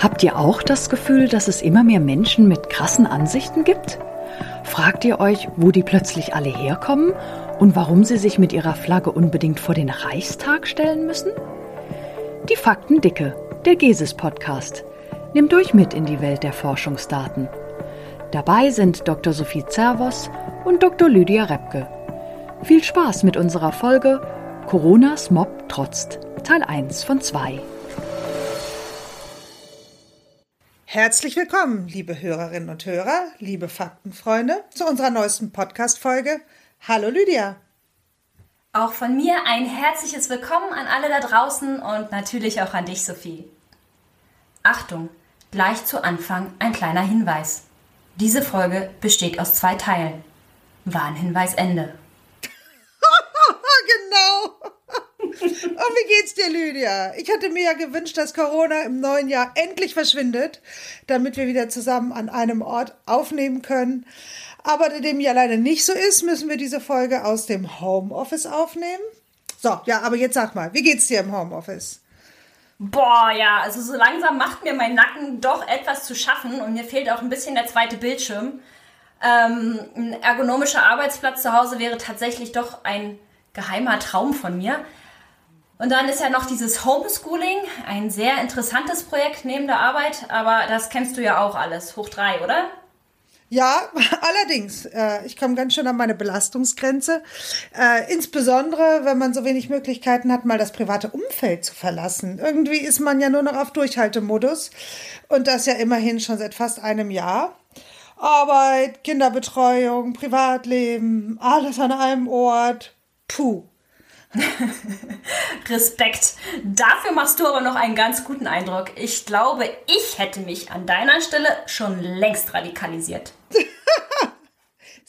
Habt ihr auch das Gefühl, dass es immer mehr Menschen mit krassen Ansichten gibt? Fragt ihr euch, wo die plötzlich alle herkommen und warum sie sich mit ihrer Flagge unbedingt vor den Reichstag stellen müssen? Die Faktendicke, der GESIS Podcast, nimmt euch mit in die Welt der Forschungsdaten. Dabei sind Dr. Sophie Zervos und Dr. Lydia Repke. Viel Spaß mit unserer Folge Coronas Mob trotzt, Teil 1 von 2. Herzlich willkommen, liebe Hörerinnen und Hörer, liebe Faktenfreunde, zu unserer neuesten Podcast-Folge. Hallo Lydia. Auch von mir ein herzliches Willkommen an alle da draußen und natürlich auch an dich, Sophie. Achtung, gleich zu Anfang ein kleiner Hinweis. Diese Folge besteht aus zwei Teilen. Warnhinweis Ende. genau. Und wie geht's dir, Lydia? Ich hatte mir ja gewünscht, dass Corona im neuen Jahr endlich verschwindet, damit wir wieder zusammen an einem Ort aufnehmen können. Aber da dem ja leider nicht so ist, müssen wir diese Folge aus dem Homeoffice aufnehmen. So, ja, aber jetzt sag mal, wie geht's dir im Homeoffice? Boah, ja, also so langsam macht mir mein Nacken doch etwas zu schaffen und mir fehlt auch ein bisschen der zweite Bildschirm. Ähm, ein ergonomischer Arbeitsplatz zu Hause wäre tatsächlich doch ein geheimer Traum von mir. Und dann ist ja noch dieses Homeschooling, ein sehr interessantes Projekt neben der Arbeit, aber das kennst du ja auch alles, hoch drei, oder? Ja, allerdings. Äh, ich komme ganz schön an meine Belastungsgrenze. Äh, insbesondere, wenn man so wenig Möglichkeiten hat, mal das private Umfeld zu verlassen. Irgendwie ist man ja nur noch auf Durchhaltemodus. Und das ja immerhin schon seit fast einem Jahr. Arbeit, Kinderbetreuung, Privatleben, alles an einem Ort. Puh. Respekt. Dafür machst du aber noch einen ganz guten Eindruck. Ich glaube, ich hätte mich an deiner Stelle schon längst radikalisiert.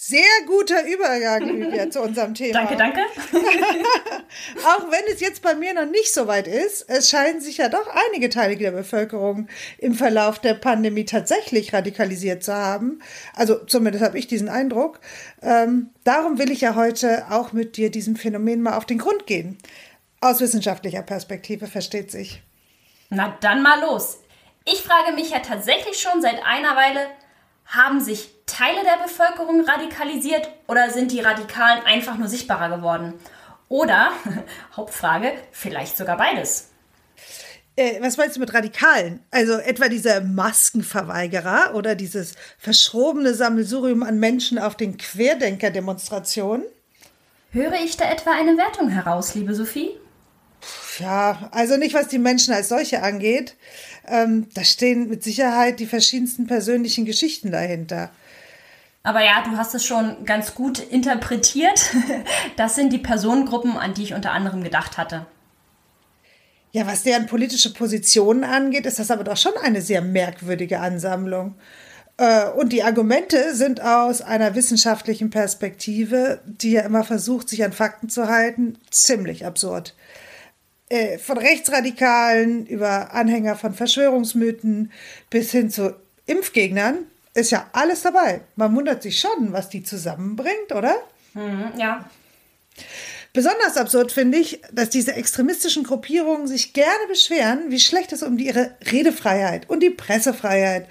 Sehr guter Übergang, Lydia, zu unserem Thema. Danke, danke. Auch wenn es jetzt bei mir noch nicht so weit ist, es scheinen sich ja doch einige Teile der Bevölkerung im Verlauf der Pandemie tatsächlich radikalisiert zu haben. Also zumindest habe ich diesen Eindruck. Ähm, darum will ich ja heute auch mit dir diesem Phänomen mal auf den Grund gehen. Aus wissenschaftlicher Perspektive versteht sich. Na dann mal los. Ich frage mich ja tatsächlich schon seit einer Weile, haben sich Teile der Bevölkerung radikalisiert oder sind die Radikalen einfach nur sichtbarer geworden? Oder, Hauptfrage, vielleicht sogar beides. Äh, was meinst du mit Radikalen? Also etwa diese Maskenverweigerer oder dieses verschrobene Sammelsurium an Menschen auf den Querdenker-Demonstrationen? Höre ich da etwa eine Wertung heraus, liebe Sophie? Ja, also nicht, was die Menschen als solche angeht. Ähm, da stehen mit Sicherheit die verschiedensten persönlichen Geschichten dahinter. Aber ja, du hast es schon ganz gut interpretiert. Das sind die Personengruppen, an die ich unter anderem gedacht hatte. Ja, was deren politische Positionen angeht, ist das aber doch schon eine sehr merkwürdige Ansammlung. Äh, und die Argumente sind aus einer wissenschaftlichen Perspektive, die ja immer versucht, sich an Fakten zu halten, ziemlich absurd. Äh, von Rechtsradikalen über Anhänger von Verschwörungsmythen bis hin zu Impfgegnern ist ja alles dabei. Man wundert sich schon, was die zusammenbringt, oder? Mhm, ja. Besonders absurd finde ich, dass diese extremistischen Gruppierungen sich gerne beschweren, wie schlecht es um die, ihre Redefreiheit und die Pressefreiheit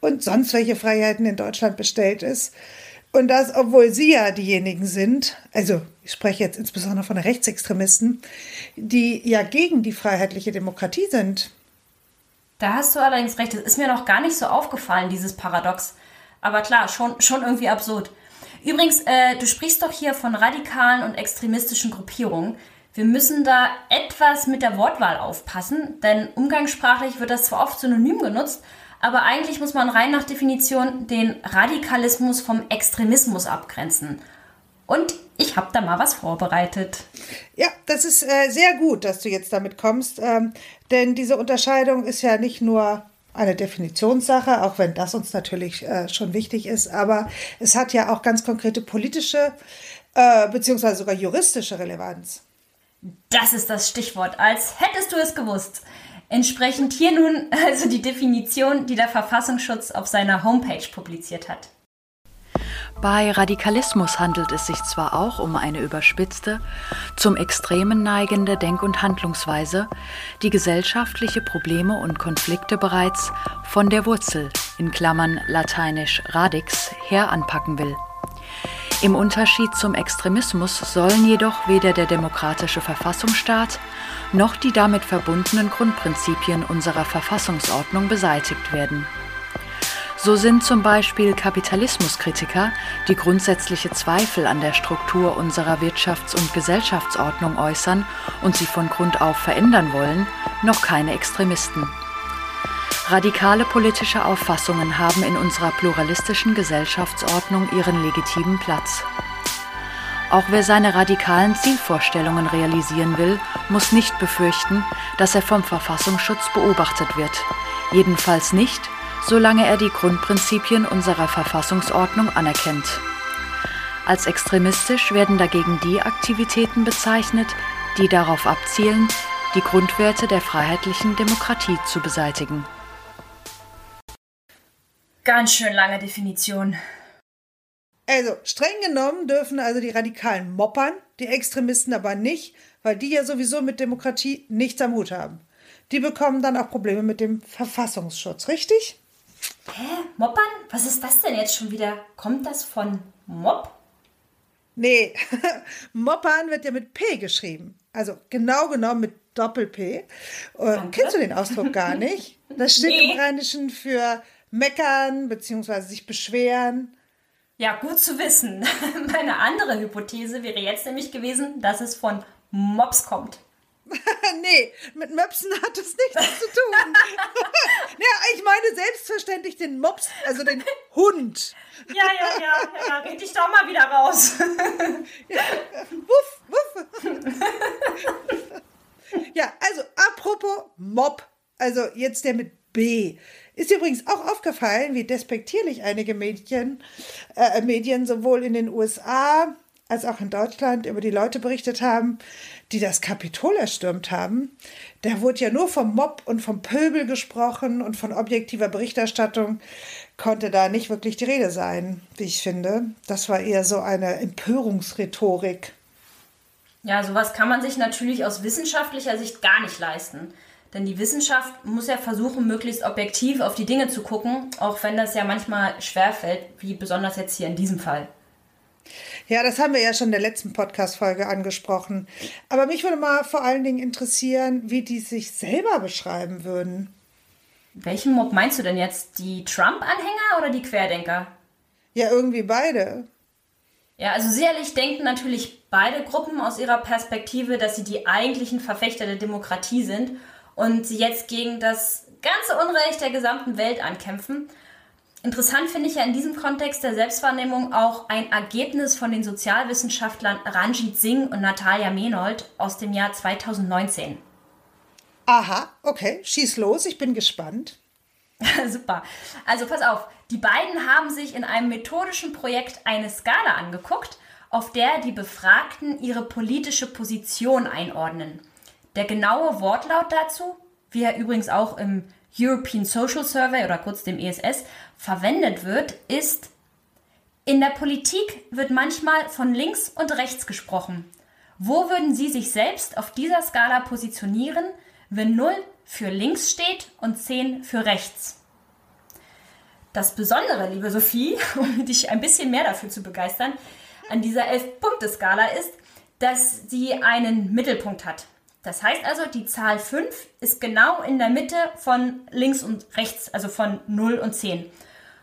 und sonst welche Freiheiten in Deutschland bestellt ist. Und das, obwohl sie ja diejenigen sind, also ich spreche jetzt insbesondere von Rechtsextremisten, die ja gegen die freiheitliche Demokratie sind. Da hast du allerdings recht. Das ist mir noch gar nicht so aufgefallen, dieses Paradox. Aber klar, schon, schon irgendwie absurd. Übrigens, äh, du sprichst doch hier von radikalen und extremistischen Gruppierungen. Wir müssen da etwas mit der Wortwahl aufpassen, denn umgangssprachlich wird das zwar oft synonym genutzt, aber eigentlich muss man rein nach Definition den Radikalismus vom Extremismus abgrenzen. Und ich habe da mal was vorbereitet. Ja, das ist äh, sehr gut, dass du jetzt damit kommst, ähm, denn diese Unterscheidung ist ja nicht nur eine Definitionssache, auch wenn das uns natürlich äh, schon wichtig ist, aber es hat ja auch ganz konkrete politische äh, beziehungsweise sogar juristische Relevanz. Das ist das Stichwort, als hättest du es gewusst. Entsprechend hier nun also die Definition, die der Verfassungsschutz auf seiner Homepage publiziert hat. Bei Radikalismus handelt es sich zwar auch um eine überspitzte, zum Extremen neigende Denk- und Handlungsweise, die gesellschaftliche Probleme und Konflikte bereits von der Wurzel, in Klammern lateinisch radix, her anpacken will. Im Unterschied zum Extremismus sollen jedoch weder der demokratische Verfassungsstaat noch die damit verbundenen Grundprinzipien unserer Verfassungsordnung beseitigt werden. So sind zum Beispiel Kapitalismuskritiker, die grundsätzliche Zweifel an der Struktur unserer Wirtschafts- und Gesellschaftsordnung äußern und sie von Grund auf verändern wollen, noch keine Extremisten. Radikale politische Auffassungen haben in unserer pluralistischen Gesellschaftsordnung ihren legitimen Platz. Auch wer seine radikalen Zielvorstellungen realisieren will, muss nicht befürchten, dass er vom Verfassungsschutz beobachtet wird. Jedenfalls nicht, solange er die Grundprinzipien unserer Verfassungsordnung anerkennt. Als extremistisch werden dagegen die Aktivitäten bezeichnet, die darauf abzielen, die Grundwerte der freiheitlichen Demokratie zu beseitigen. Ganz schön lange Definition. Also, streng genommen dürfen also die Radikalen moppern, die Extremisten aber nicht, weil die ja sowieso mit Demokratie nichts am Hut haben. Die bekommen dann auch Probleme mit dem Verfassungsschutz, richtig? Hä? Moppern? Was ist das denn jetzt schon wieder? Kommt das von Mob? Nee, Moppern wird ja mit P geschrieben. Also genau genommen mit Doppel-P. Äh, kennst du den Ausdruck gar nicht? Das steht nee. im Rheinischen für meckern bzw. sich beschweren. Ja, gut zu wissen. Meine andere Hypothese wäre jetzt nämlich gewesen, dass es von Mops kommt. nee, mit Möpsen hat es nichts zu tun. ja, ich meine selbstverständlich den Mops, also den Hund. ja, ja, ja, ja, red dich doch mal wieder raus. wuff, wuff. ja, also apropos Mob, also jetzt der mit B. Ist übrigens auch aufgefallen, wie despektierlich einige Medien, äh, Medien sowohl in den USA als auch in Deutschland über die Leute berichtet haben, die das Kapitol erstürmt haben. Da wurde ja nur vom Mob und vom Pöbel gesprochen und von objektiver Berichterstattung konnte da nicht wirklich die Rede sein, wie ich finde. Das war eher so eine Empörungsrhetorik. Ja, sowas kann man sich natürlich aus wissenschaftlicher Sicht gar nicht leisten. Denn die Wissenschaft muss ja versuchen, möglichst objektiv auf die Dinge zu gucken, auch wenn das ja manchmal schwerfällt, wie besonders jetzt hier in diesem Fall. Ja, das haben wir ja schon in der letzten Podcast-Folge angesprochen. Aber mich würde mal vor allen Dingen interessieren, wie die sich selber beschreiben würden. Welchen Mob meinst du denn jetzt? Die Trump-Anhänger oder die Querdenker? Ja, irgendwie beide. Ja, also sicherlich denken natürlich beide Gruppen aus ihrer Perspektive, dass sie die eigentlichen Verfechter der Demokratie sind und sie jetzt gegen das ganze Unrecht der gesamten Welt ankämpfen. Interessant finde ich ja in diesem Kontext der Selbstwahrnehmung auch ein Ergebnis von den Sozialwissenschaftlern Ranjit Singh und Natalia Menold aus dem Jahr 2019. Aha, okay, schieß los, ich bin gespannt. Super. Also pass auf, die beiden haben sich in einem methodischen Projekt eine Skala angeguckt, auf der die Befragten ihre politische Position einordnen. Der genaue Wortlaut dazu, wie er übrigens auch im European Social Survey oder kurz dem ESS verwendet wird, ist, in der Politik wird manchmal von links und rechts gesprochen. Wo würden Sie sich selbst auf dieser Skala positionieren, wenn 0 für links steht und 10 für rechts? Das Besondere, liebe Sophie, um dich ein bisschen mehr dafür zu begeistern, an dieser 11-Punkte-Skala ist, dass sie einen Mittelpunkt hat. Das heißt also, die Zahl 5 ist genau in der Mitte von links und rechts, also von 0 und 10.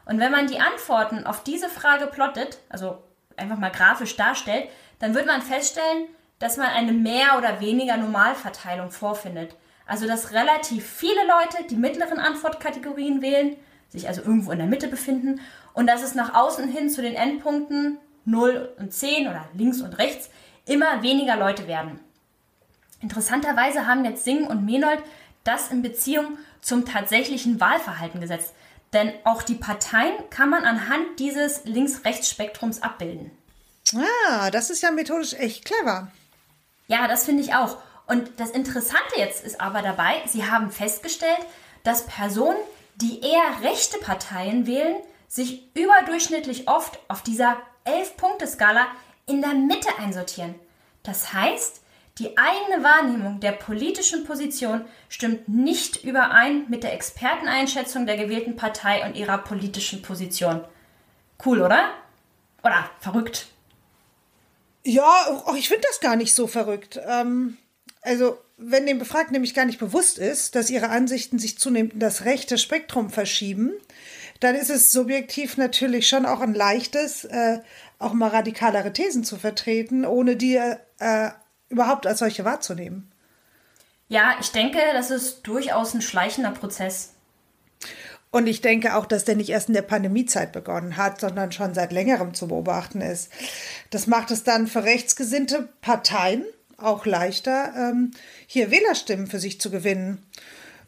Und wenn man die Antworten auf diese Frage plottet, also einfach mal grafisch darstellt, dann wird man feststellen, dass man eine mehr oder weniger Normalverteilung vorfindet. Also dass relativ viele Leute die mittleren Antwortkategorien wählen, sich also irgendwo in der Mitte befinden und dass es nach außen hin zu den Endpunkten 0 und 10 oder links und rechts immer weniger Leute werden. Interessanterweise haben jetzt Singh und Menold das in Beziehung zum tatsächlichen Wahlverhalten gesetzt. Denn auch die Parteien kann man anhand dieses Links-Rechts-Spektrums abbilden. Ah, das ist ja methodisch echt clever. Ja, das finde ich auch. Und das Interessante jetzt ist aber dabei, sie haben festgestellt, dass Personen, die eher rechte Parteien wählen, sich überdurchschnittlich oft auf dieser 11-Punkte-Skala in der Mitte einsortieren. Das heißt, die eigene Wahrnehmung der politischen Position stimmt nicht überein mit der Experteneinschätzung der gewählten Partei und ihrer politischen Position. Cool, oder? Oder verrückt? Ja, oh, ich finde das gar nicht so verrückt. Ähm, also, wenn dem Befragten nämlich gar nicht bewusst ist, dass ihre Ansichten sich zunehmend in das rechte Spektrum verschieben, dann ist es subjektiv natürlich schon auch ein leichtes, äh, auch mal radikalere Thesen zu vertreten, ohne die äh, überhaupt als solche wahrzunehmen. Ja, ich denke, das ist durchaus ein schleichender Prozess. Und ich denke auch, dass der nicht erst in der Pandemiezeit begonnen hat, sondern schon seit längerem zu beobachten ist. Das macht es dann für rechtsgesinnte Parteien auch leichter, ähm, hier Wählerstimmen für sich zu gewinnen.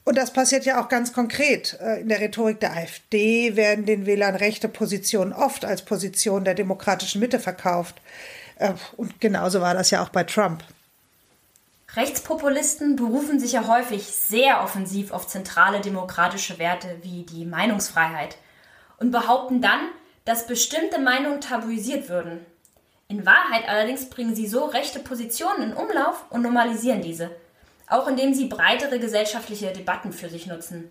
Und das passiert ja auch ganz konkret. Äh, in der Rhetorik der AfD werden den Wählern rechte Positionen oft als Position der demokratischen Mitte verkauft. Äh, und genauso war das ja auch bei Trump. Rechtspopulisten berufen sich ja häufig sehr offensiv auf zentrale demokratische Werte wie die Meinungsfreiheit und behaupten dann, dass bestimmte Meinungen tabuisiert würden. In Wahrheit allerdings bringen sie so rechte Positionen in Umlauf und normalisieren diese auch indem sie breitere gesellschaftliche Debatten für sich nutzen.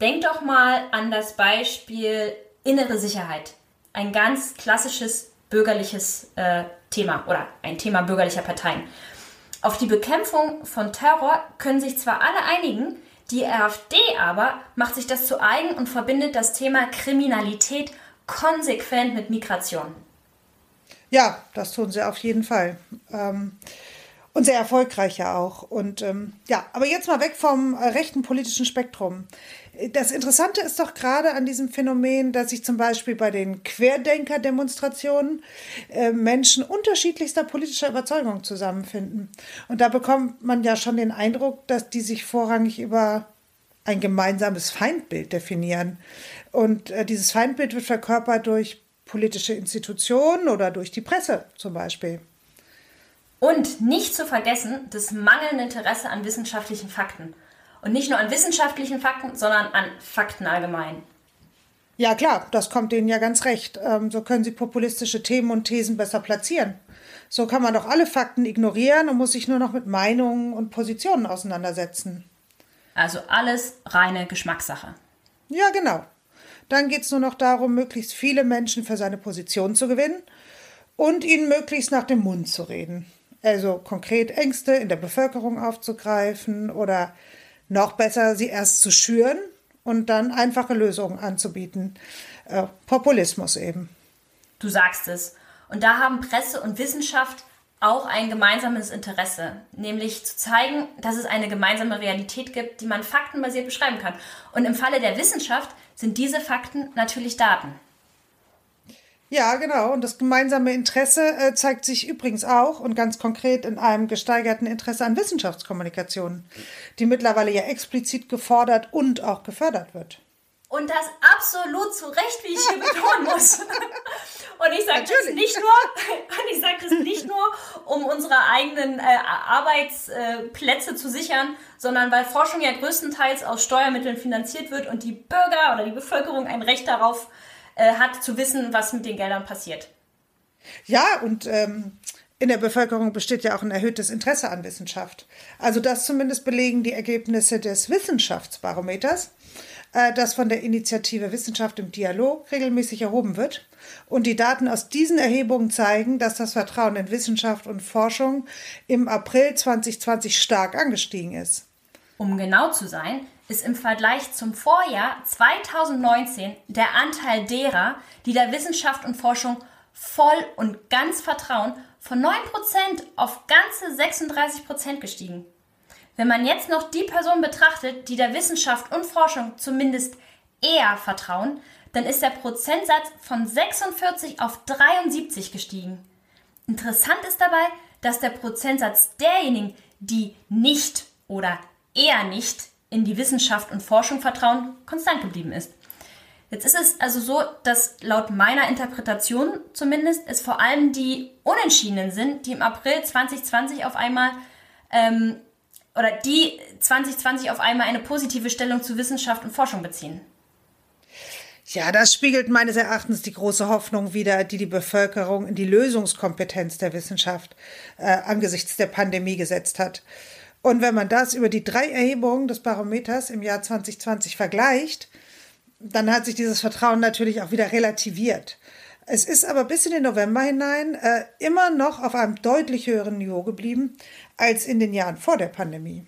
Denkt doch mal an das Beispiel innere Sicherheit. Ein ganz klassisches bürgerliches äh, Thema oder ein Thema bürgerlicher Parteien. Auf die Bekämpfung von Terror können sich zwar alle einigen, die AfD aber macht sich das zu eigen und verbindet das Thema Kriminalität konsequent mit Migration. Ja, das tun sie auf jeden Fall. Ähm, und sehr erfolgreich ja auch. Und ähm, ja, aber jetzt mal weg vom äh, rechten politischen Spektrum. Das Interessante ist doch gerade an diesem Phänomen, dass sich zum Beispiel bei den Querdenker-Demonstrationen äh, Menschen unterschiedlichster politischer Überzeugung zusammenfinden. Und da bekommt man ja schon den Eindruck, dass die sich vorrangig über ein gemeinsames Feindbild definieren. Und äh, dieses Feindbild wird verkörpert durch politische Institutionen oder durch die Presse zum Beispiel. Und nicht zu vergessen, das mangelnde Interesse an wissenschaftlichen Fakten. Und nicht nur an wissenschaftlichen Fakten, sondern an Fakten allgemein. Ja klar, das kommt Ihnen ja ganz recht. Ähm, so können Sie populistische Themen und Thesen besser platzieren. So kann man doch alle Fakten ignorieren und muss sich nur noch mit Meinungen und Positionen auseinandersetzen. Also alles reine Geschmackssache. Ja, genau. Dann geht es nur noch darum, möglichst viele Menschen für seine Position zu gewinnen und ihnen möglichst nach dem Mund zu reden. Also konkret Ängste in der Bevölkerung aufzugreifen oder noch besser, sie erst zu schüren und dann einfache Lösungen anzubieten. Äh, Populismus eben. Du sagst es. Und da haben Presse und Wissenschaft auch ein gemeinsames Interesse, nämlich zu zeigen, dass es eine gemeinsame Realität gibt, die man faktenbasiert beschreiben kann. Und im Falle der Wissenschaft sind diese Fakten natürlich Daten. Ja, genau. Und das gemeinsame Interesse äh, zeigt sich übrigens auch und ganz konkret in einem gesteigerten Interesse an Wissenschaftskommunikation, die mittlerweile ja explizit gefordert und auch gefördert wird. Und das absolut zu Recht, wie ich hier betonen muss. Und ich sage das nicht nur, und ich sage das nicht nur, um unsere eigenen äh, Arbeitsplätze zu sichern, sondern weil Forschung ja größtenteils aus Steuermitteln finanziert wird und die Bürger oder die Bevölkerung ein Recht darauf äh, hat, zu wissen, was mit den Geldern passiert. Ja, und ähm, in der Bevölkerung besteht ja auch ein erhöhtes Interesse an Wissenschaft. Also das zumindest belegen die Ergebnisse des Wissenschaftsbarometers, äh, das von der Initiative Wissenschaft im Dialog regelmäßig erhoben wird. Und die Daten aus diesen Erhebungen zeigen, dass das Vertrauen in Wissenschaft und Forschung im April 2020 stark angestiegen ist. Um genau zu sein, ist im Vergleich zum Vorjahr 2019 der Anteil derer, die der Wissenschaft und Forschung voll und ganz vertrauen, von 9% auf ganze 36% gestiegen. Wenn man jetzt noch die Personen betrachtet, die der Wissenschaft und Forschung zumindest eher vertrauen, dann ist der Prozentsatz von 46 auf 73 gestiegen. Interessant ist dabei, dass der Prozentsatz derjenigen, die nicht oder eher nicht in die Wissenschaft und Forschung vertrauen, konstant geblieben ist. Jetzt ist es also so, dass laut meiner Interpretation zumindest es vor allem die Unentschiedenen sind, die im April 2020 auf einmal ähm, oder die 2020 auf einmal eine positive Stellung zu Wissenschaft und Forschung beziehen. Ja, das spiegelt meines Erachtens die große Hoffnung wider, die die Bevölkerung in die Lösungskompetenz der Wissenschaft äh, angesichts der Pandemie gesetzt hat. Und wenn man das über die drei Erhebungen des Barometers im Jahr 2020 vergleicht, dann hat sich dieses Vertrauen natürlich auch wieder relativiert. Es ist aber bis in den November hinein äh, immer noch auf einem deutlich höheren Niveau geblieben als in den Jahren vor der Pandemie.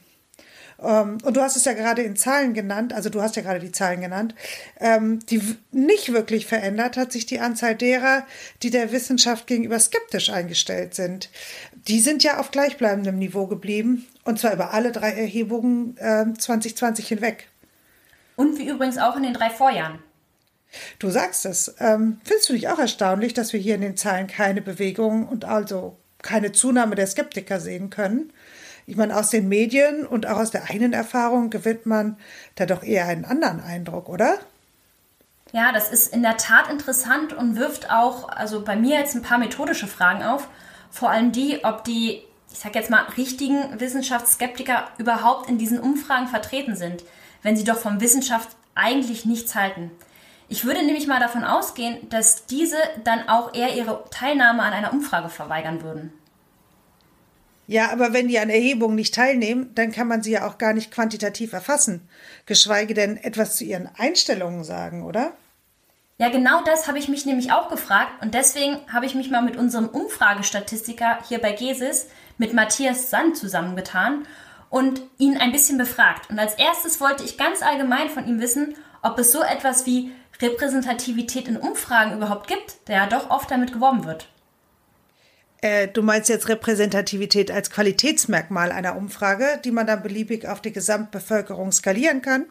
Ähm, und du hast es ja gerade in Zahlen genannt, also du hast ja gerade die Zahlen genannt, ähm, die nicht wirklich verändert hat sich die Anzahl derer, die der Wissenschaft gegenüber skeptisch eingestellt sind. Die sind ja auf gleichbleibendem Niveau geblieben und zwar über alle drei Erhebungen äh, 2020 hinweg. Und wie übrigens auch in den drei Vorjahren. Du sagst es. Ähm, findest du dich auch erstaunlich, dass wir hier in den Zahlen keine Bewegung und also keine Zunahme der Skeptiker sehen können? Ich meine, aus den Medien und auch aus der eigenen Erfahrung gewinnt man da doch eher einen anderen Eindruck, oder? Ja, das ist in der Tat interessant und wirft auch, also bei mir jetzt ein paar methodische Fragen auf. Vor allem die, ob die, ich sag jetzt mal, richtigen Wissenschaftsskeptiker überhaupt in diesen Umfragen vertreten sind, wenn sie doch von Wissenschaft eigentlich nichts halten. Ich würde nämlich mal davon ausgehen, dass diese dann auch eher ihre Teilnahme an einer Umfrage verweigern würden. Ja, aber wenn die an Erhebungen nicht teilnehmen, dann kann man sie ja auch gar nicht quantitativ erfassen, geschweige denn etwas zu ihren Einstellungen sagen, oder? Ja, genau das habe ich mich nämlich auch gefragt und deswegen habe ich mich mal mit unserem Umfragestatistiker hier bei GESIS, mit Matthias Sand zusammengetan und ihn ein bisschen befragt. Und als erstes wollte ich ganz allgemein von ihm wissen, ob es so etwas wie Repräsentativität in Umfragen überhaupt gibt, der ja doch oft damit geworben wird. Äh, du meinst jetzt Repräsentativität als Qualitätsmerkmal einer Umfrage, die man dann beliebig auf die Gesamtbevölkerung skalieren kann?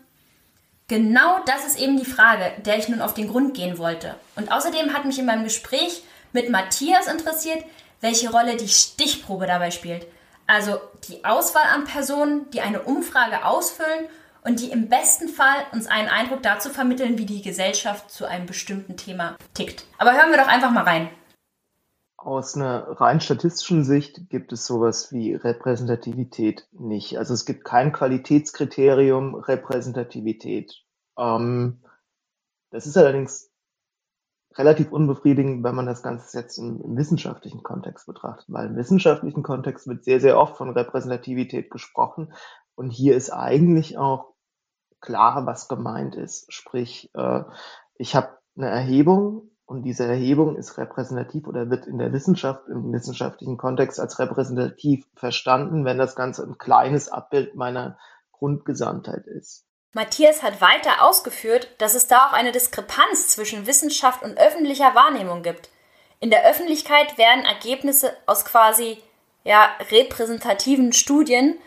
Genau das ist eben die Frage, der ich nun auf den Grund gehen wollte. Und außerdem hat mich in meinem Gespräch mit Matthias interessiert, welche Rolle die Stichprobe dabei spielt. Also die Auswahl an Personen, die eine Umfrage ausfüllen und die im besten Fall uns einen Eindruck dazu vermitteln, wie die Gesellschaft zu einem bestimmten Thema tickt. Aber hören wir doch einfach mal rein. Aus einer rein statistischen Sicht gibt es sowas wie Repräsentativität nicht. Also es gibt kein Qualitätskriterium Repräsentativität. Ähm, das ist allerdings relativ unbefriedigend, wenn man das Ganze jetzt im, im, wissenschaftlichen Kontext betrachtet, weil im wissenschaftlichen Kontext wird sehr, sehr oft von Repräsentativität gesprochen und hier ist eigentlich auch klar, was gemeint ist. Sprich, äh, ich habe eine Erhebung und diese Erhebung ist repräsentativ oder wird in der Wissenschaft, im wissenschaftlichen Kontext als repräsentativ verstanden, wenn das Ganze ein kleines Abbild meiner Grundgesamtheit ist. Matthias hat weiter ausgeführt, dass es da auch eine Diskrepanz zwischen Wissenschaft und öffentlicher Wahrnehmung gibt. In der Öffentlichkeit werden Ergebnisse aus quasi ja, repräsentativen Studien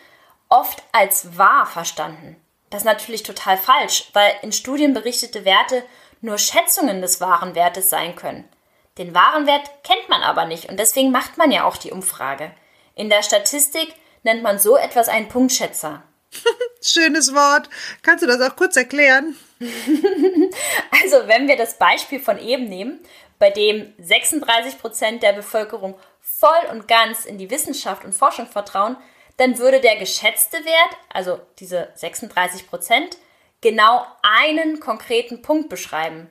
oft als wahr verstanden. Das ist natürlich total falsch, weil in Studien berichtete Werte nur Schätzungen des wahren Wertes sein können. Den wahren Wert kennt man aber nicht und deswegen macht man ja auch die Umfrage. In der Statistik nennt man so etwas einen Punktschätzer. Schönes Wort. Kannst du das auch kurz erklären? also, wenn wir das Beispiel von eben nehmen, bei dem 36 Prozent der Bevölkerung voll und ganz in die Wissenschaft und Forschung vertrauen, dann würde der geschätzte Wert, also diese 36 Prozent, genau einen konkreten Punkt beschreiben.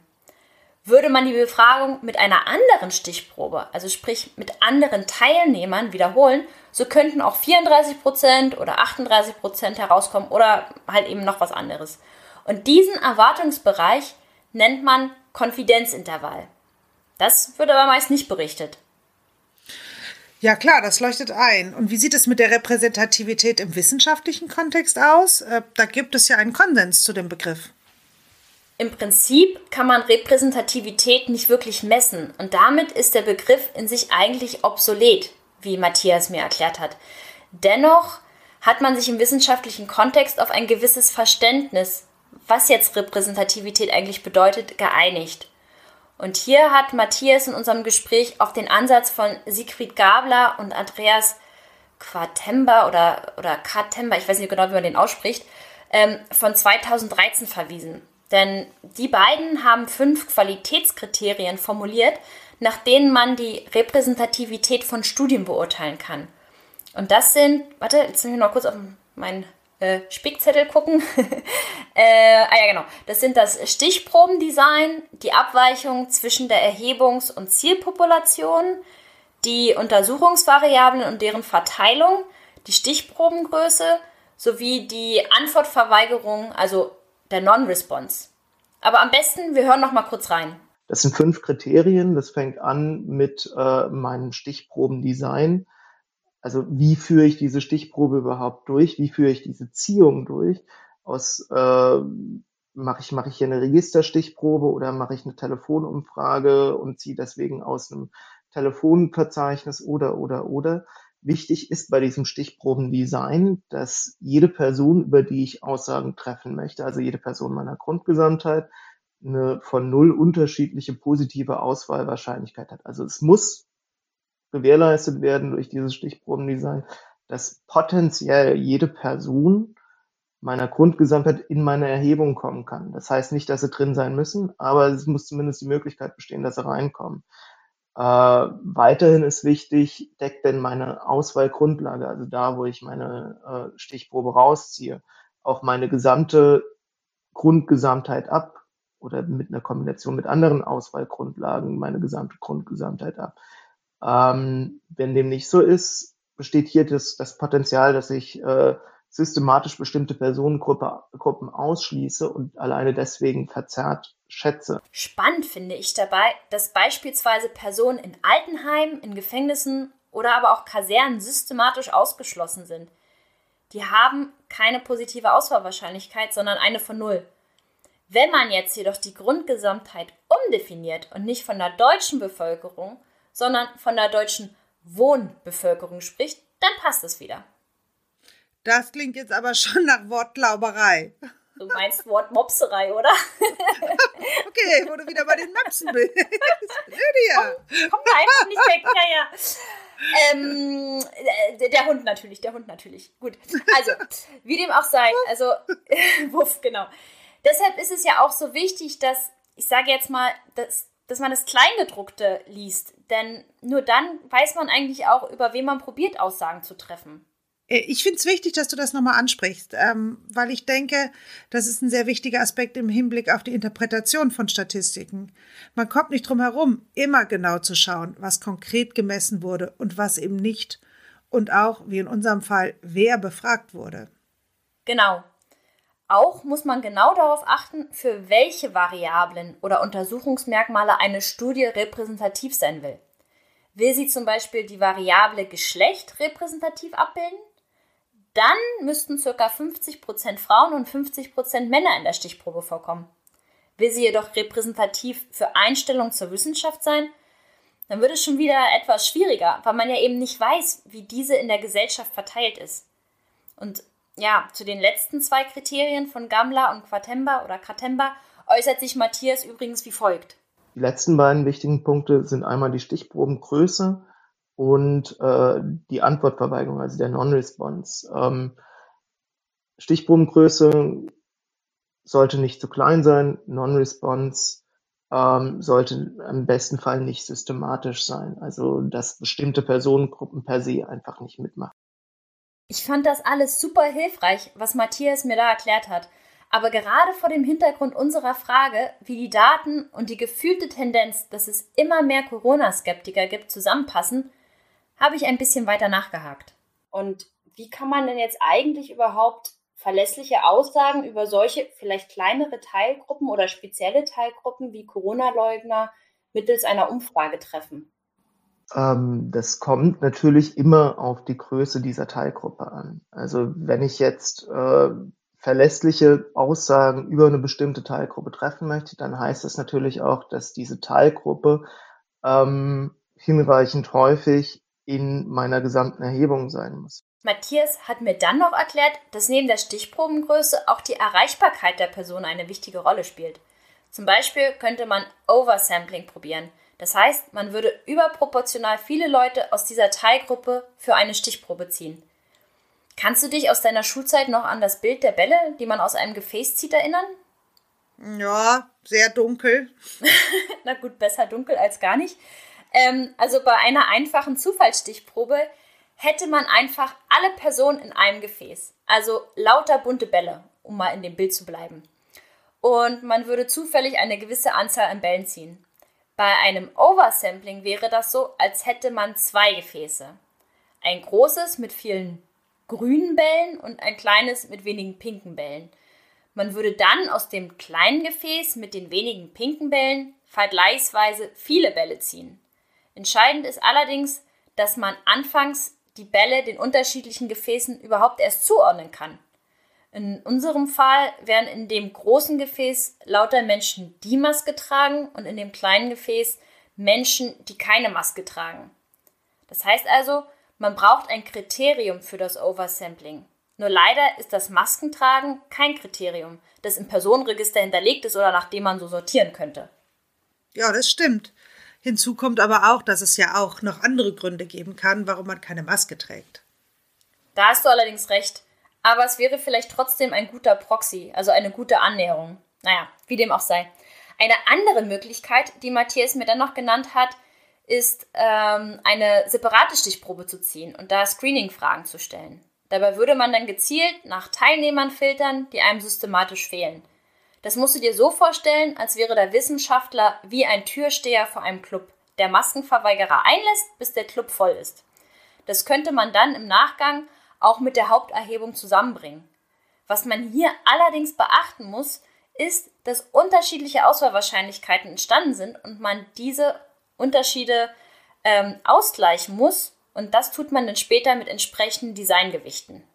Würde man die Befragung mit einer anderen Stichprobe, also sprich mit anderen Teilnehmern wiederholen, so könnten auch 34% oder 38% herauskommen oder halt eben noch was anderes. Und diesen Erwartungsbereich nennt man Konfidenzintervall. Das wird aber meist nicht berichtet. Ja klar, das leuchtet ein. Und wie sieht es mit der Repräsentativität im wissenschaftlichen Kontext aus? Äh, da gibt es ja einen Konsens zu dem Begriff. Im Prinzip kann man Repräsentativität nicht wirklich messen und damit ist der Begriff in sich eigentlich obsolet, wie Matthias mir erklärt hat. Dennoch hat man sich im wissenschaftlichen Kontext auf ein gewisses Verständnis, was jetzt Repräsentativität eigentlich bedeutet, geeinigt. Und hier hat Matthias in unserem Gespräch auf den Ansatz von Siegfried Gabler und Andreas Quartember oder, oder Katemba, ich weiß nicht genau, wie man den ausspricht, ähm, von 2013 verwiesen. Denn die beiden haben fünf Qualitätskriterien formuliert, nach denen man die Repräsentativität von Studien beurteilen kann. Und das sind, warte, jetzt bin ich noch kurz auf mein äh, Spickzettel gucken. äh, ah ja, genau. Das sind das Stichprobendesign, die Abweichung zwischen der Erhebungs- und Zielpopulation, die Untersuchungsvariablen und deren Verteilung, die Stichprobengröße sowie die Antwortverweigerung, also der Non-Response. Aber am besten, wir hören noch mal kurz rein. Das sind fünf Kriterien. Das fängt an mit äh, meinem Stichprobendesign. Also wie führe ich diese Stichprobe überhaupt durch? Wie führe ich diese Ziehung durch? Aus äh, mache ich mache ich hier eine Registerstichprobe oder mache ich eine Telefonumfrage und ziehe deswegen aus einem Telefonverzeichnis oder oder oder. Wichtig ist bei diesem Stichprobendesign, dass jede Person, über die ich Aussagen treffen möchte, also jede Person meiner Grundgesamtheit, eine von null unterschiedliche positive Auswahlwahrscheinlichkeit hat. Also es muss gewährleistet werden durch dieses Stichprobendesign, dass potenziell jede Person meiner Grundgesamtheit in meine Erhebung kommen kann. Das heißt nicht, dass sie drin sein müssen, aber es muss zumindest die Möglichkeit bestehen, dass sie reinkommen. Äh, weiterhin ist wichtig, deckt denn meine Auswahlgrundlage, also da, wo ich meine äh, Stichprobe rausziehe, auch meine gesamte Grundgesamtheit ab oder mit einer Kombination mit anderen Auswahlgrundlagen meine gesamte Grundgesamtheit ab. Ähm, wenn dem nicht so ist, besteht hier das, das Potenzial, dass ich äh, systematisch bestimmte Personengruppen ausschließe und alleine deswegen verzerrt schätze. Spannend finde ich dabei, dass beispielsweise Personen in Altenheimen, in Gefängnissen oder aber auch Kasernen systematisch ausgeschlossen sind. Die haben keine positive Auswahlwahrscheinlichkeit, sondern eine von null. Wenn man jetzt jedoch die Grundgesamtheit umdefiniert und nicht von der deutschen Bevölkerung, sondern von der deutschen Wohnbevölkerung spricht, dann passt es wieder. Das klingt jetzt aber schon nach Wortglauberei. Du meinst Wortmopserei, oder? okay, wo du wieder bei den Möpsen bist. Lydia. Komm, komm da einfach nicht weg. Ja, ja. Ähm, der, der Hund natürlich, der Hund natürlich. Gut. Also, wie dem auch sei, also, wuff, genau. Deshalb ist es ja auch so wichtig, dass, ich sage jetzt mal, dass dass man das Kleingedruckte liest. Denn nur dann weiß man eigentlich auch, über wen man probiert, Aussagen zu treffen. Äh, ich finde es wichtig, dass du das nochmal ansprichst, ähm, weil ich denke, das ist ein sehr wichtiger Aspekt im Hinblick auf die Interpretation von Statistiken. Man kommt nicht drum herum, immer genau zu schauen, was konkret gemessen wurde und was eben nicht. Und auch, wie in unserem Fall, wer befragt wurde. Genau. Auch muss man genau darauf achten, für welche Variablen oder Untersuchungsmerkmale eine Studie repräsentativ sein will. Will sie zum Beispiel die Variable Geschlecht repräsentativ abbilden? Dann müssten ca. 50% Frauen und 50% Männer in der Stichprobe vorkommen. Will sie jedoch repräsentativ für Einstellungen zur Wissenschaft sein? Dann wird es schon wieder etwas schwieriger, weil man ja eben nicht weiß, wie diese in der Gesellschaft verteilt ist. Und ja, zu den letzten zwei Kriterien von Gamla und Quatemba oder Kratemba äußert sich Matthias übrigens wie folgt. Die letzten beiden wichtigen Punkte sind einmal die Stichprobengröße und äh, die Antwortverweigerung, also der Non-Response. Ähm, Stichprobengröße sollte nicht zu klein sein, Non-Response ähm, sollte im besten Fall nicht systematisch sein, also dass bestimmte Personengruppen per se einfach nicht mitmachen. Ich fand das alles super hilfreich, was Matthias mir da erklärt hat. Aber gerade vor dem Hintergrund unserer Frage, wie die Daten und die gefühlte Tendenz, dass es immer mehr Corona-Skeptiker gibt, zusammenpassen, habe ich ein bisschen weiter nachgehakt. Und wie kann man denn jetzt eigentlich überhaupt verlässliche Aussagen über solche vielleicht kleinere Teilgruppen oder spezielle Teilgruppen wie Corona-Leugner mittels einer Umfrage treffen? Ähm, das kommt natürlich immer auf die Größe dieser Teilgruppe an. Also wenn ich jetzt äh, verlässliche Aussagen über eine bestimmte Teilgruppe treffen möchte, dann heißt das natürlich auch, dass diese Teilgruppe ähm, hinreichend häufig in meiner gesamten Erhebung sein muss. Matthias hat mir dann noch erklärt, dass neben der Stichprobengröße auch die Erreichbarkeit der Person eine wichtige Rolle spielt. Zum Beispiel könnte man Oversampling probieren. Das heißt, man würde überproportional viele Leute aus dieser Teilgruppe für eine Stichprobe ziehen. Kannst du dich aus deiner Schulzeit noch an das Bild der Bälle, die man aus einem Gefäß zieht, erinnern? Ja, sehr dunkel. Na gut, besser dunkel als gar nicht. Ähm, also bei einer einfachen Zufallsstichprobe hätte man einfach alle Personen in einem Gefäß. Also lauter bunte Bälle, um mal in dem Bild zu bleiben. Und man würde zufällig eine gewisse Anzahl an Bällen ziehen. Bei einem Oversampling wäre das so, als hätte man zwei Gefäße. Ein großes mit vielen grünen Bällen und ein kleines mit wenigen pinken Bällen. Man würde dann aus dem kleinen Gefäß mit den wenigen pinken Bällen vergleichsweise viele Bälle ziehen. Entscheidend ist allerdings, dass man anfangs die Bälle den unterschiedlichen Gefäßen überhaupt erst zuordnen kann. In unserem Fall werden in dem großen Gefäß lauter Menschen die Maske tragen und in dem kleinen Gefäß Menschen, die keine Maske tragen. Das heißt also, man braucht ein Kriterium für das Oversampling. Nur leider ist das Maskentragen kein Kriterium, das im Personenregister hinterlegt ist oder nach dem man so sortieren könnte. Ja, das stimmt. Hinzu kommt aber auch, dass es ja auch noch andere Gründe geben kann, warum man keine Maske trägt. Da hast du allerdings recht. Aber es wäre vielleicht trotzdem ein guter Proxy, also eine gute Annäherung. Naja, wie dem auch sei. Eine andere Möglichkeit, die Matthias mir dann noch genannt hat, ist, ähm, eine separate Stichprobe zu ziehen und da Screening-Fragen zu stellen. Dabei würde man dann gezielt nach Teilnehmern filtern, die einem systematisch fehlen. Das musst du dir so vorstellen, als wäre der Wissenschaftler wie ein Türsteher vor einem Club, der Maskenverweigerer einlässt, bis der Club voll ist. Das könnte man dann im Nachgang auch mit der Haupterhebung zusammenbringen. Was man hier allerdings beachten muss, ist, dass unterschiedliche Auswahlwahrscheinlichkeiten entstanden sind und man diese Unterschiede ähm, ausgleichen muss. Und das tut man dann später mit entsprechenden Designgewichten.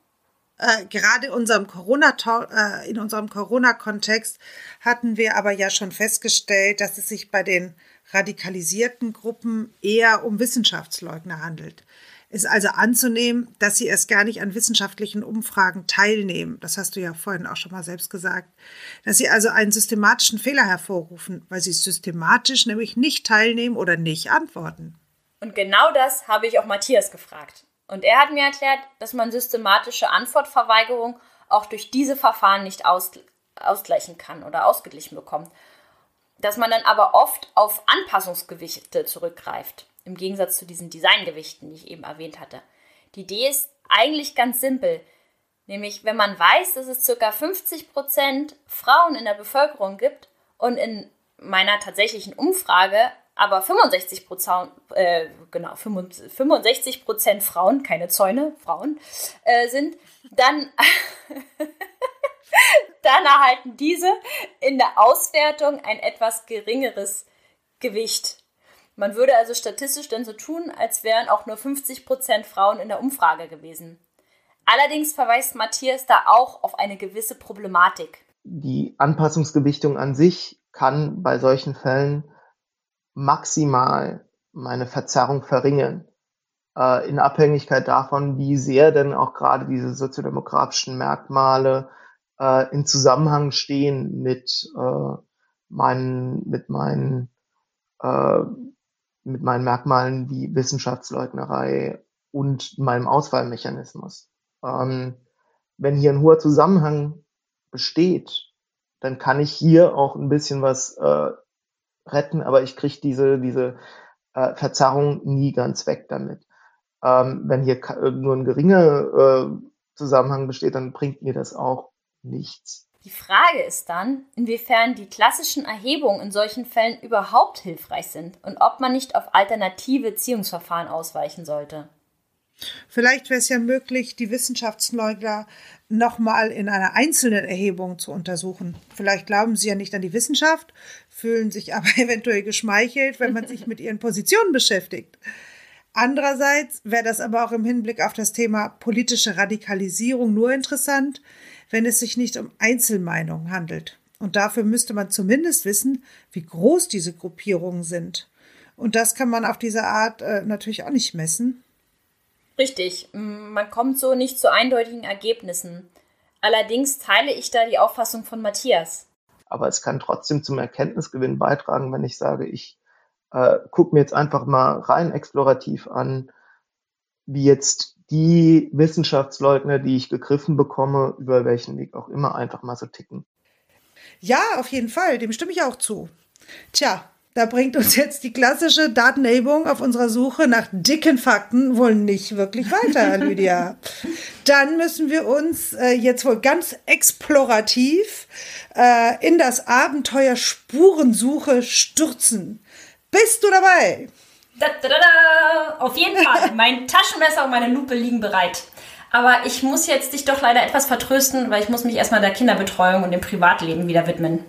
Äh, gerade unserem Corona, äh, in unserem Corona-Kontext hatten wir aber ja schon festgestellt, dass es sich bei den radikalisierten Gruppen eher um Wissenschaftsleugner handelt. Ist also anzunehmen, dass sie erst gar nicht an wissenschaftlichen Umfragen teilnehmen. Das hast du ja vorhin auch schon mal selbst gesagt. Dass sie also einen systematischen Fehler hervorrufen, weil sie systematisch nämlich nicht teilnehmen oder nicht antworten. Und genau das habe ich auch Matthias gefragt. Und er hat mir erklärt, dass man systematische Antwortverweigerung auch durch diese Verfahren nicht aus, ausgleichen kann oder ausgeglichen bekommt. Dass man dann aber oft auf Anpassungsgewichte zurückgreift, im Gegensatz zu diesen Designgewichten, die ich eben erwähnt hatte. Die Idee ist eigentlich ganz simpel, nämlich wenn man weiß, dass es ca. 50% Frauen in der Bevölkerung gibt und in meiner tatsächlichen Umfrage aber 65 Prozent, äh, genau, 65 Prozent Frauen, keine Zäune, Frauen, äh, sind, dann, dann erhalten diese in der Auswertung ein etwas geringeres Gewicht. Man würde also statistisch dann so tun, als wären auch nur 50 Prozent Frauen in der Umfrage gewesen. Allerdings verweist Matthias da auch auf eine gewisse Problematik. Die Anpassungsgewichtung an sich kann bei solchen Fällen maximal meine Verzerrung verringern. Äh, in Abhängigkeit davon, wie sehr denn auch gerade diese soziodemografischen Merkmale äh, in Zusammenhang stehen mit äh, meinen, mit meinen, äh, mit meinen Merkmalen wie Wissenschaftsleugnerei und meinem Auswahlmechanismus. Ähm, wenn hier ein hoher Zusammenhang besteht, dann kann ich hier auch ein bisschen was äh, retten, aber ich kriege diese, diese äh, Verzerrung nie ganz weg damit. Ähm, wenn hier nur ein geringer äh, Zusammenhang besteht, dann bringt mir das auch nichts. Die Frage ist dann, inwiefern die klassischen Erhebungen in solchen Fällen überhaupt hilfreich sind und ob man nicht auf alternative Ziehungsverfahren ausweichen sollte. Vielleicht wäre es ja möglich, die Wissenschaftsleugner nochmal in einer einzelnen Erhebung zu untersuchen. Vielleicht glauben sie ja nicht an die Wissenschaft, fühlen sich aber eventuell geschmeichelt, wenn man sich mit ihren Positionen beschäftigt. Andererseits wäre das aber auch im Hinblick auf das Thema politische Radikalisierung nur interessant, wenn es sich nicht um Einzelmeinungen handelt. Und dafür müsste man zumindest wissen, wie groß diese Gruppierungen sind. Und das kann man auf diese Art äh, natürlich auch nicht messen. Richtig, man kommt so nicht zu eindeutigen Ergebnissen. Allerdings teile ich da die Auffassung von Matthias. Aber es kann trotzdem zum Erkenntnisgewinn beitragen, wenn ich sage, ich äh, gucke mir jetzt einfach mal rein explorativ an, wie jetzt die Wissenschaftsleugner, die ich gegriffen bekomme, über welchen Weg auch immer, einfach mal so ticken. Ja, auf jeden Fall, dem stimme ich auch zu. Tja, Da bringt uns jetzt die klassische Datenerhebung auf unserer Suche nach dicken Fakten wohl nicht wirklich weiter, Lydia. Dann müssen wir uns äh, jetzt wohl ganz explorativ äh, in das Abenteuer Spurensuche stürzen. Bist du dabei? Da, da, da, Auf jeden Fall. Mein Taschenmesser und meine Lupe liegen bereit. Aber ich muss jetzt dich doch leider etwas vertrösten, weil ich muss mich erstmal der Kinderbetreuung und dem Privatleben wieder widmen.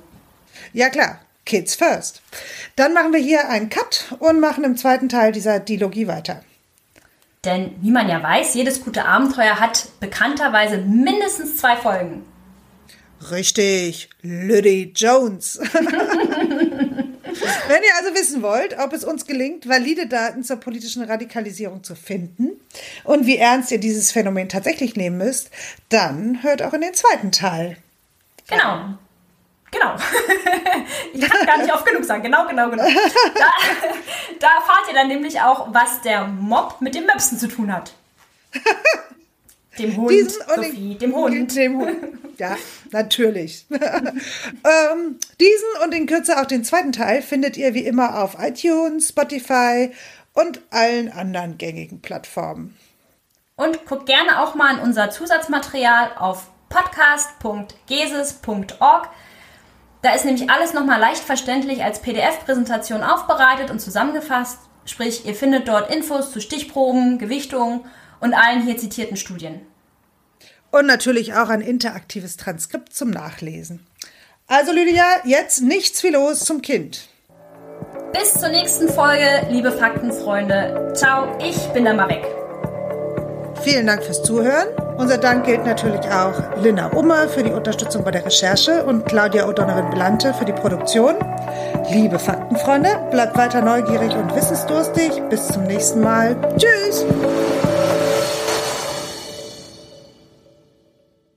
Ja klar, Kids first. Dann machen wir hier einen Cut und machen im zweiten Teil dieser Dilogie weiter. Denn wie man ja weiß, jedes gute Abenteuer hat bekannterweise mindestens zwei Folgen. Richtig, Lydie Jones. Wenn ihr also wissen wollt, ob es uns gelingt, valide Daten zur politischen Radikalisierung zu finden und wie ernst ihr dieses Phänomen tatsächlich nehmen müsst, dann hört auch in den zweiten Teil. Genau. Genau. ich kann gar nicht oft genug sagen. Genau, genau, genau. Da, da erfahrt ihr dann nämlich auch, was der Mob mit dem Möpsen zu tun hat. Dem Hund, Diesen Sophie, dem Hund. Dem Hund. Ja, natürlich. ähm, diesen und in Kürze auch den zweiten Teil findet ihr wie immer auf iTunes, Spotify und allen anderen gängigen Plattformen. Und guckt gerne auch mal in unser Zusatzmaterial auf podcast.geses.org. Da ist nämlich alles nochmal leicht verständlich als PDF-Präsentation aufbereitet und zusammengefasst. Sprich, ihr findet dort Infos zu Stichproben, Gewichtungen und allen hier zitierten Studien. Und natürlich auch ein interaktives Transkript zum Nachlesen. Also Lydia, jetzt nichts wie los zum Kind. Bis zur nächsten Folge, liebe Faktenfreunde. Ciao, ich bin dann mal weg. Vielen Dank fürs Zuhören. Unser Dank gilt natürlich auch Linda Ummer für die Unterstützung bei der Recherche und Claudia O'Donovan-Belante für die Produktion. Liebe Faktenfreunde, bleibt weiter neugierig und wissensdurstig. Bis zum nächsten Mal. Tschüss!